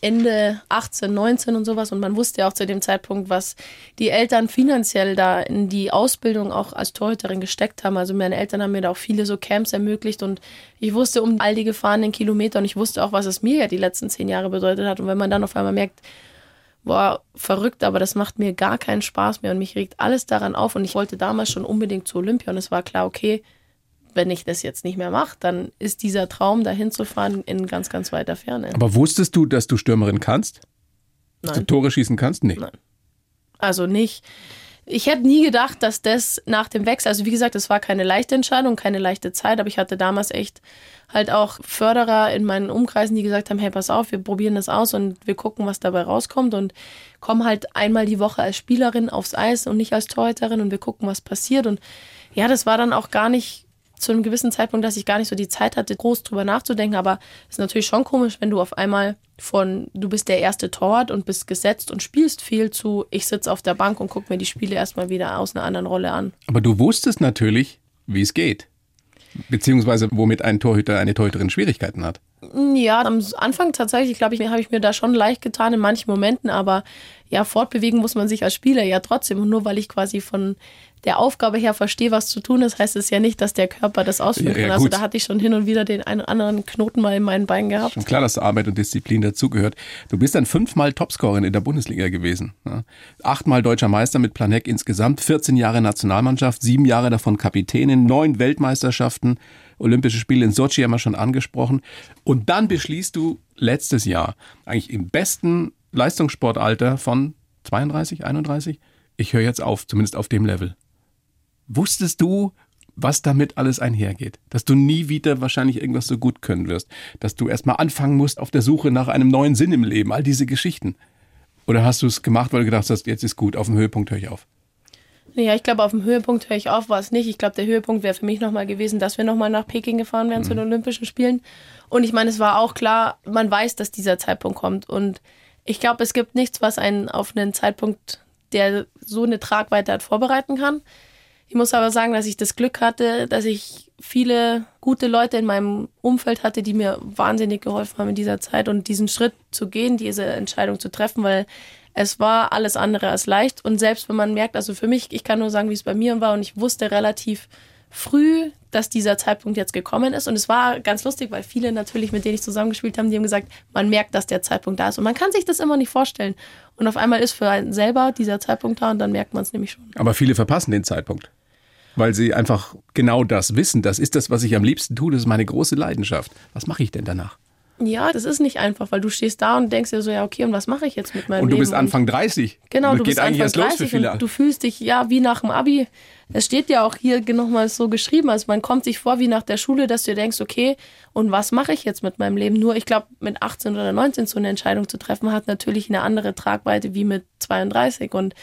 Ende 18, 19 und sowas. Und man wusste ja auch zu dem Zeitpunkt, was die Eltern finanziell da in die Ausbildung auch als Torhüterin gesteckt haben. Also meine Eltern haben mir da auch viele so Camps ermöglicht und ich wusste um all die gefahrenen Kilometer und ich wusste auch, was es mir ja die letzten zehn Jahre bedeutet hat. Und wenn man dann auf einmal merkt, boah, verrückt, aber das macht mir gar keinen Spaß mehr und mich regt alles daran auf und ich wollte damals schon unbedingt zu Olympia und es war klar, okay, wenn ich das jetzt nicht mehr mache, dann ist dieser Traum, dahin zu fahren, in ganz, ganz weiter Ferne. Aber wusstest du, dass du Stürmerin kannst? Nein. Dass du Tore schießen kannst? Nee. Nein. Also nicht. Ich hätte nie gedacht, dass das nach dem Wechsel, also wie gesagt, es war keine leichte Entscheidung, keine leichte Zeit, aber ich hatte damals echt halt auch Förderer in meinen Umkreisen, die gesagt haben, hey, pass auf, wir probieren das aus und wir gucken, was dabei rauskommt und kommen halt einmal die Woche als Spielerin aufs Eis und nicht als Torhüterin und wir gucken, was passiert und ja, das war dann auch gar nicht zu einem gewissen Zeitpunkt, dass ich gar nicht so die Zeit hatte, groß drüber nachzudenken. Aber es ist natürlich schon komisch, wenn du auf einmal von du bist der erste Torwart und bist gesetzt und spielst viel zu ich sitze auf der Bank und gucke mir die Spiele erstmal wieder aus einer anderen Rolle an. Aber du wusstest natürlich, wie es geht. Beziehungsweise womit ein Torhüter, eine Torhüterin Schwierigkeiten hat. Ja, am Anfang tatsächlich, glaube ich, habe ich mir da schon leicht getan in manchen Momenten, aber ja, fortbewegen muss man sich als Spieler ja trotzdem. Und nur weil ich quasi von der Aufgabe her verstehe, was zu tun ist, heißt es ja nicht, dass der Körper das ausführen Ja, ja, kann. Also da hatte ich schon hin und wieder den einen oder anderen Knoten mal in meinen Beinen gehabt. Schon klar, dass Arbeit und Disziplin dazugehört. Du bist dann fünfmal Topscorerin in der Bundesliga gewesen. Ja. Achtmal deutscher Meister mit Planek insgesamt, 14 Jahre Nationalmannschaft, sieben Jahre davon Kapitänin, neun Weltmeisterschaften, Olympische Spiele in Sochi haben wir schon angesprochen. Und dann beschließt du letztes Jahr, eigentlich im besten Leistungssportalter von 32, 31, ich höre jetzt auf, zumindest auf dem Level. Wusstest du, was damit alles einhergeht? Dass du nie wieder wahrscheinlich irgendwas so gut können wirst? Dass du erstmal anfangen musst auf der Suche nach einem neuen Sinn im Leben? All diese Geschichten. Oder hast du es gemacht, weil du gedacht hast, jetzt ist gut, auf dem Höhepunkt höre ich auf? Ja, ich glaube, auf dem Höhepunkt höre ich auf, war es nicht. Ich glaube, der Höhepunkt wäre für mich nochmal gewesen, dass wir nochmal nach Peking gefahren wären zu den Olympischen Spielen. Und ich meine, es war auch klar, man weiß, dass dieser Zeitpunkt kommt. Und ich glaube, es gibt nichts, was einen auf einen Zeitpunkt, der so eine Tragweite hat, vorbereiten kann. Ich muss aber sagen, dass ich das Glück hatte, dass ich viele gute Leute in meinem Umfeld hatte, die mir wahnsinnig geholfen haben in dieser Zeit und diesen Schritt zu gehen, diese Entscheidung zu treffen, weil es war alles andere als leicht. Und selbst wenn man merkt, also für mich, ich kann nur sagen, wie es bei mir war und ich wusste relativ früh, dass dieser Zeitpunkt jetzt gekommen ist. Und es war ganz lustig, weil viele natürlich, mit denen ich zusammengespielt habe, die haben gesagt, man merkt, dass der Zeitpunkt da ist. Und man kann sich das immer nicht vorstellen. Und auf einmal ist für einen selber dieser Zeitpunkt da und dann merkt man es nämlich schon. Aber viele verpassen den Zeitpunkt. Weil sie einfach genau das wissen. Das ist das, was ich am liebsten tue. Das ist meine große Leidenschaft. Was mache ich denn danach? Ja, das ist nicht einfach, weil du stehst da und denkst dir so, ja, okay, und was mache ich jetzt mit meinem Und du Leben? bist Anfang 30. Genau, du bist Anfang erst los 30 für viele. und du fühlst dich ja wie nach dem Abi. Es steht ja auch hier nochmal so geschrieben, also man kommt sich vor wie nach der Schule, dass du dir denkst, okay, und was mache ich jetzt mit meinem Leben? Nur ich glaube, mit 18 oder 19 so eine Entscheidung zu treffen, hat natürlich eine andere Tragweite wie mit 32 und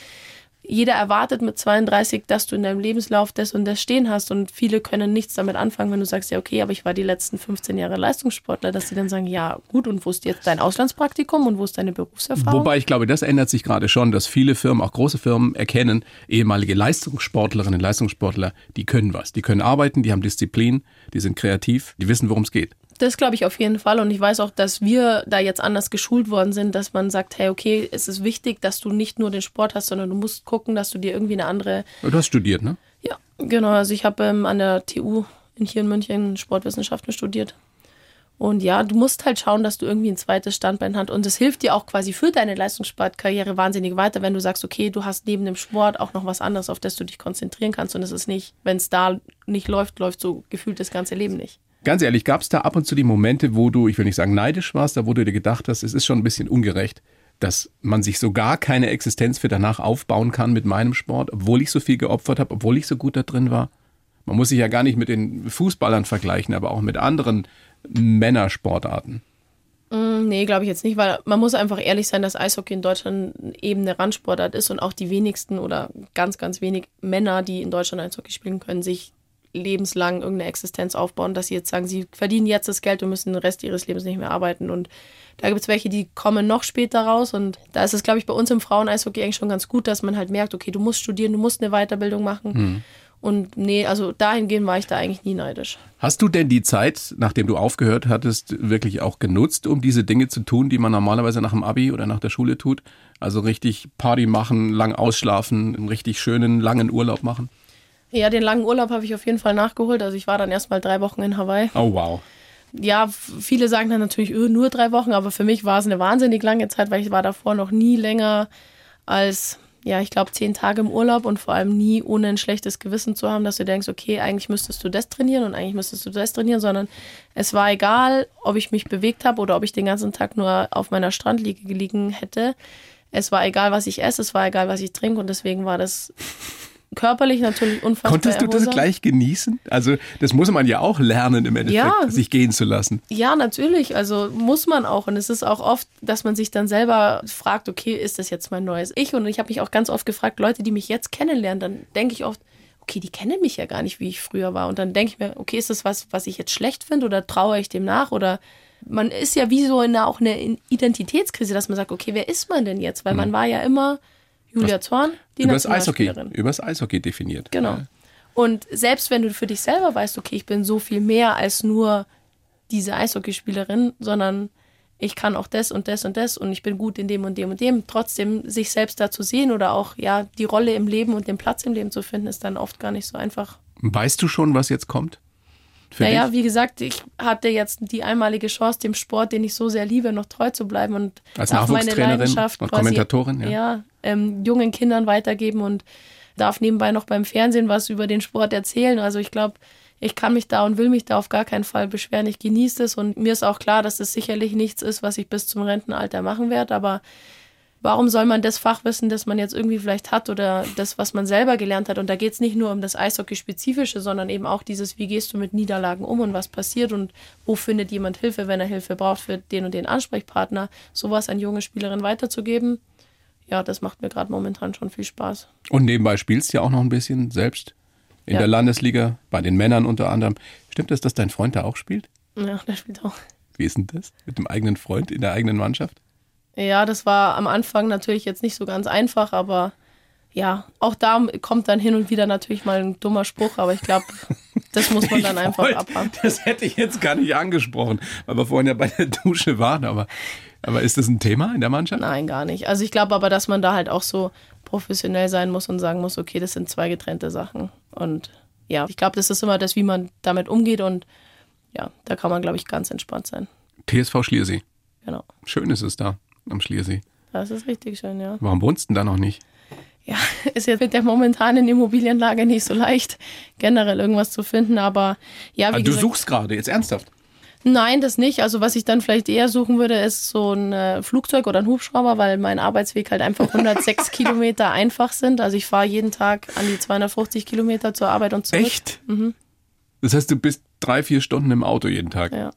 jeder erwartet mit 32, dass du in deinem Lebenslauf das und das stehen hast und viele können nichts damit anfangen, wenn du sagst, ja okay, aber ich war die letzten 15 Jahre Leistungssportler, dass sie dann sagen, ja gut, und wo ist jetzt dein Auslandspraktikum und wo ist deine Berufserfahrung? Wobei ich glaube, das ändert sich gerade schon, dass viele Firmen, auch große Firmen, erkennen, ehemalige Leistungssportlerinnen, Leistungssportler, die können was. Die können arbeiten, die haben Disziplin, die sind kreativ, die wissen, worum es geht. Das glaube ich auf jeden Fall. Und ich weiß auch, dass wir da jetzt anders geschult worden sind, dass man sagt, hey, okay, es ist wichtig, dass du nicht nur den Sport hast, sondern du musst gucken, dass du dir irgendwie eine andere. Du hast studiert, ne? Ja, genau. Also ich habe ähm, an der TU in hier in München Sportwissenschaften studiert. Und ja, du musst halt schauen, dass du irgendwie ein zweites Standbein hast. Und das hilft dir auch quasi für deine Leistungssportkarriere wahnsinnig weiter, wenn du sagst, okay, du hast neben dem Sport auch noch was anderes, auf das du dich konzentrieren kannst. Und es ist nicht, wenn es da nicht läuft, läuft so gefühlt das ganze Leben nicht. Ganz ehrlich, gab es da ab und zu die Momente, wo du, ich will nicht sagen neidisch warst, da wo du dir gedacht hast, es ist schon ein bisschen ungerecht, dass man sich so gar keine Existenz für danach aufbauen kann mit meinem Sport, obwohl ich so viel geopfert habe, obwohl ich so gut da drin war. Man muss sich ja gar nicht mit den Fußballern vergleichen, aber auch mit anderen Männersportarten. Mm, Nee, glaube ich jetzt nicht, weil man muss einfach ehrlich sein, dass Eishockey in Deutschland eben eine Randsportart ist und auch die wenigsten oder ganz, ganz wenig Männer, die in Deutschland Eishockey spielen können, sich lebenslang irgendeine Existenz aufbauen, dass sie jetzt sagen, sie verdienen jetzt das Geld und müssen den Rest ihres Lebens nicht mehr arbeiten. Und da gibt es welche, die kommen noch später raus. Und da ist es, glaube ich, bei uns im Frauen-Eishockey eigentlich schon ganz gut, dass man halt merkt, okay, du musst studieren, du musst eine Weiterbildung machen. Und nee, also dahingehend war ich da eigentlich nie neidisch. Hast du denn die Zeit, nachdem du aufgehört hattest, wirklich auch genutzt, um diese Dinge zu tun, die man normalerweise nach dem Abi oder nach der Schule tut? Also richtig Party machen, lang ausschlafen, einen richtig schönen, langen Urlaub machen? Ja, den langen Urlaub habe ich auf jeden Fall nachgeholt. Also ich war dann erst mal drei Wochen in Hawaii. Oh wow. Ja, viele sagen dann natürlich öh, nur drei Wochen, aber für mich war es eine wahnsinnig lange Zeit, weil ich war davor noch nie länger als, ja, ich glaube, zehn Tage im Urlaub und vor allem nie ohne ein schlechtes Gewissen zu haben, dass du denkst, okay, eigentlich müsstest du das trainieren und eigentlich müsstest du das trainieren, sondern es war egal, ob ich mich bewegt habe oder ob ich den ganzen Tag nur auf meiner Strandliege gelegen hätte. Es war egal, was ich esse, es war egal, was ich trinke und deswegen war das körperlich natürlich unfassbar Konntest du das erholsam. gleich genießen? Also das muss man ja auch lernen im Endeffekt, Ja. sich gehen zu lassen. Ja, natürlich. Also muss man auch. Und es ist auch oft, dass man sich dann selber fragt, okay, ist das jetzt mein neues Ich? Und ich habe mich auch ganz oft gefragt, Leute, die mich jetzt kennenlernen, dann denke ich oft, okay, die kennen mich ja gar nicht, wie ich früher war. Und dann denke ich mir, okay, ist das was, was ich jetzt schlecht finde oder traue ich dem nach? Oder man ist ja wie so in einer, auch eine Identitätskrise, dass man sagt, okay, wer ist man denn jetzt? Weil man war ja immer Julia Zorn, die Übers Eishockey, übers Eishockey definiert. Genau. Ja. Und selbst wenn du für dich selber weißt, okay, ich bin so viel mehr als nur diese Eishockeyspielerin, sondern ich kann auch das und das und das und ich bin gut in dem und dem und dem, trotzdem sich selbst da zu sehen oder auch ja die Rolle im Leben und den Platz im Leben zu finden, ist dann oft gar nicht so einfach. Weißt du schon, was jetzt kommt? Für naja, dich? wie gesagt, ich hatte jetzt die einmalige Chance, dem Sport, den ich so sehr liebe, noch treu zu bleiben und Als darf meine Nachwuchstrainerin Leidenschaft und quasi, Kommentatorin, ja. ja ähm, jungen Kindern weitergeben und darf nebenbei noch beim Fernsehen was über den Sport erzählen. Also ich glaube, ich kann mich da und will mich da auf gar keinen Fall beschweren. Ich genieße es und mir ist auch klar, dass es sicherlich nichts ist, was ich bis zum Rentenalter machen werde. Aber warum soll man das Fachwissen, das man jetzt irgendwie vielleicht hat oder das, was man selber gelernt hat? Und da geht es nicht nur um das Eishockey-Spezifische, sondern eben auch dieses, wie gehst du mit Niederlagen um und was passiert und wo findet jemand Hilfe, wenn er Hilfe braucht für den und den Ansprechpartner, sowas an junge Spielerinnen weiterzugeben. Ja, das macht mir gerade momentan schon viel Spaß. Und nebenbei spielst du ja auch noch ein bisschen selbst in Ja. der Landesliga, bei den Männern unter anderem. Stimmt es, dass dein Freund da auch spielt? Ja, der spielt auch. Wie ist denn das? Mit dem eigenen Freund in der eigenen Mannschaft? Ja, das war am Anfang natürlich jetzt nicht so ganz einfach, aber ja, auch da kommt dann hin und wieder natürlich mal ein dummer Spruch, aber ich glaube, das muss man dann einfach wollt- abhaben. Das hätte ich jetzt gar nicht angesprochen, weil wir vorhin ja bei der Dusche waren. Aber, aber ist das ein Thema in der Mannschaft? Nein, gar nicht. Also ich glaube aber, dass man da halt auch so professionell sein muss und sagen muss, okay, das sind zwei getrennte Sachen. Und ja, ich glaube, das ist immer das, wie man damit umgeht und ja, da kann man, glaube ich, ganz entspannt sein. TSV Schliersee. Genau. Schön ist es da am Schliersee. Das ist richtig schön, ja. Warum wohnst du denn da noch nicht? Ja, ist jetzt mit der momentanen Immobilienlage nicht so leicht, generell irgendwas zu finden, aber ja, wie Ah, du gesagt, suchst gerade, jetzt ernsthaft. Nein, das nicht. Also was ich dann vielleicht eher suchen würde, ist so ein äh, Flugzeug oder ein Hubschrauber, weil mein Arbeitsweg halt einfach 106 Kilometer einfach sind. Also ich fahre jeden Tag an die 250 Kilometer zur Arbeit und zurück. Echt? Das heißt, du bist drei, vier Stunden im Auto jeden Tag. Ja.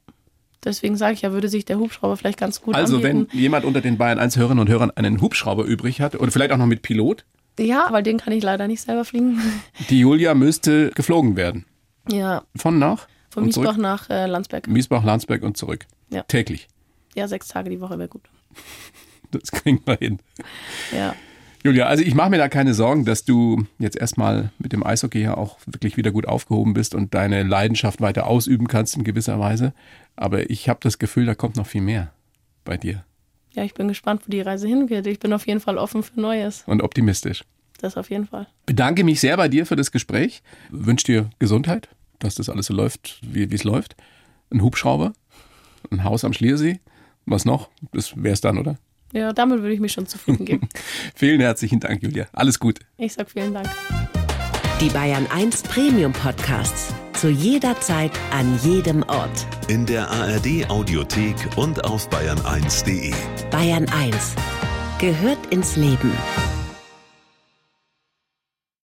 Deswegen sage ich ja, würde sich der Hubschrauber vielleicht ganz gut Also, wenn anbieten. jemand unter den Bayern 1 Hörerinnen und Hörern einen Hubschrauber übrig hat oder vielleicht auch noch mit Pilot, Ja, weil den kann ich leider nicht selber fliegen. die Julia müsste geflogen werden. ja, Von nach? Von Miesbach zurück? nach äh, Landsberg. Miesbach, Landsberg und zurück. Ja. Täglich. Ja, sechs Tage die Woche wäre gut. Das kriegen wir hin. Ja. Julia, also ich mache mir da keine Sorgen, dass du jetzt erstmal mit dem Eishockey ja auch wirklich wieder gut aufgehoben bist und deine Leidenschaft weiter ausüben kannst in gewisser Weise. Aber ich habe das Gefühl, da kommt noch viel mehr bei dir ja, ich bin gespannt, wo die Reise hingeht. Ich bin auf jeden Fall offen für Neues. und optimistisch. Das auf jeden Fall. Bedanke mich sehr bei dir für das Gespräch. Wünsche dir Gesundheit, dass das alles so läuft, wie es läuft. Ein Hubschrauber, ein Haus am Schliersee. Was noch? Das wär's dann, oder? Ja, damit würde ich mich schon zufrieden geben. Vielen herzlichen Dank, Julia. Alles Gute. Ich sag vielen Dank. Die Bayern 1 Premium Podcasts. Zu jeder Zeit, an jedem Ort. In der ARD Audiothek und auf bayern1.de. Bayern 1 gehört ins Leben.